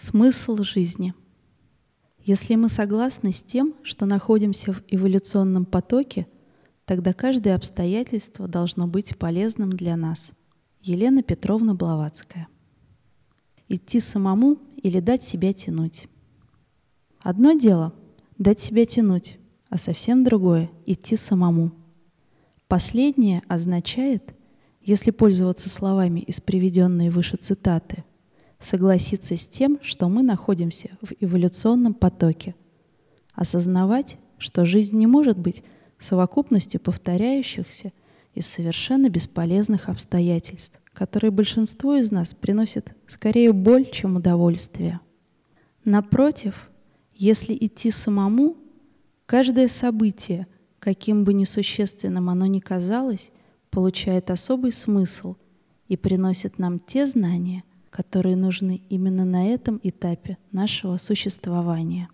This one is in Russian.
Смысл жизни. Если мы согласны с тем, что находимся в эволюционном потоке, тогда каждое обстоятельство должно быть полезным для нас. Елена Петровна Блаватская. Идти самому или дать себя тянуть. Одно дело — дать себя тянуть, а совсем другое — идти самому. Последнее означает, если пользоваться словами из приведенной выше цитаты, согласиться с тем, что мы находимся в эволюционном потоке, осознавать, что жизнь не может быть совокупностью повторяющихся и совершенно бесполезных обстоятельств, которые большинству из нас приносят скорее боль, чем удовольствие. Напротив, если идти самому, каждое событие, каким бы несущественным оно ни казалось, получает особый смысл и приносит нам те знания, которые нужны именно на этом этапе нашего существования.